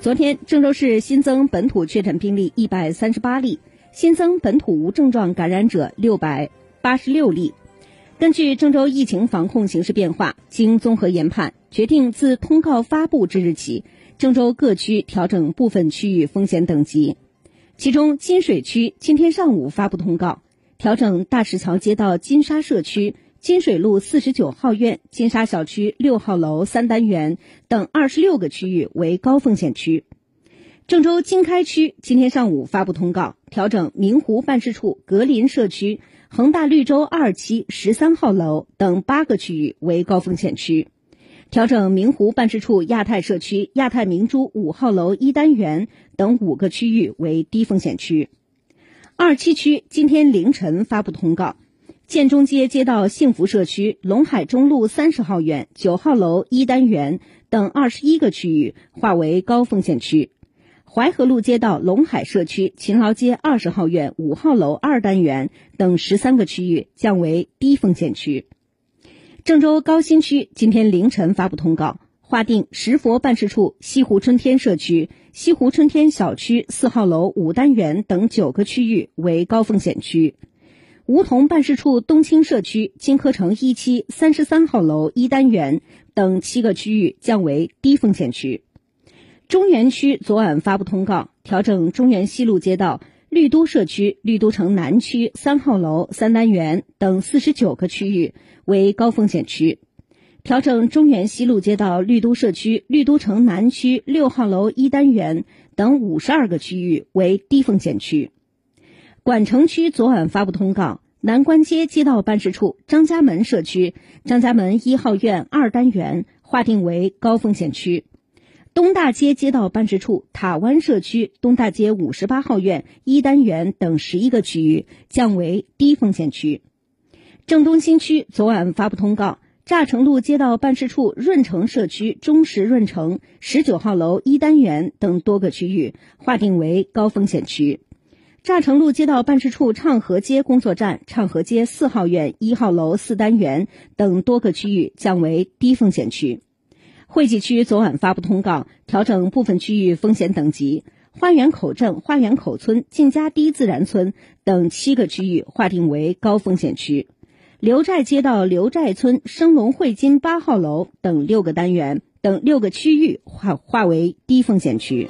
昨天，郑州市新增本土确诊病例一百三十八例，新增本土无症状感染者六百八十六例。根据郑州疫情防控形势变化，经综合研判，决定自通告发布之日起，郑州各区调整部分区域风险等级。其中，金水区今天上午发布通告，调整大石桥街道金沙社区。金水路四十九号院、金沙小区六号楼三单元等二十六个区域为高风险区。郑州经开区今天上午发布通告，调整明湖办事处格林社区、恒大绿洲二期十三号楼等八个区域为高风险区，调整明湖办事处亚太社区亚太明珠五号楼一单元等五个区域为低风险区。二七区今天凌晨发布通告。建中街街道幸福社区、龙海中路三十号院九号楼一单元等二十一个区域划为高风险区；淮河路街道龙海社区、勤劳街二十号院五号楼二单元等十三个区域降为低风险区。郑州高新区今天凌晨发布通告，划定石佛办事处西湖春天社区、西湖春天小区四号楼五单元等九个区域为高风险区。梧桐办事处东青社区金科城一期三十三号楼一单元等七个区域降为低风险区。中原区昨晚发布通告，调整中原西路街道绿都社区绿都城南区三号楼三单元等四十九个区域为高风险区，调整中原西路街道绿都社区绿都城南区六号楼一单元等五十二个区域为低风险区。管城区昨晚发布通告，南关街街道办事处张家门社区张家门一号院二单元划定为高风险区；东大街街道办事处塔湾社区东大街五十八号院一单元等十一个区域降为低风险区。郑东新区昨晚发布通告，乍城路街道办事处润城社区中石润城十九号楼一单元等多个区域划定为高风险区。乍城路街道办事处畅河街工作站畅河街四号院一号楼四单元等多个区域降为低风险区。惠济区昨晚发布通告，调整部分区域风险等级，花园口镇花园口村静家堤自然村等七个区域划定为高风险区。刘寨街道刘寨村升龙汇金八号楼等六个单元等六个区域划划为低风险区。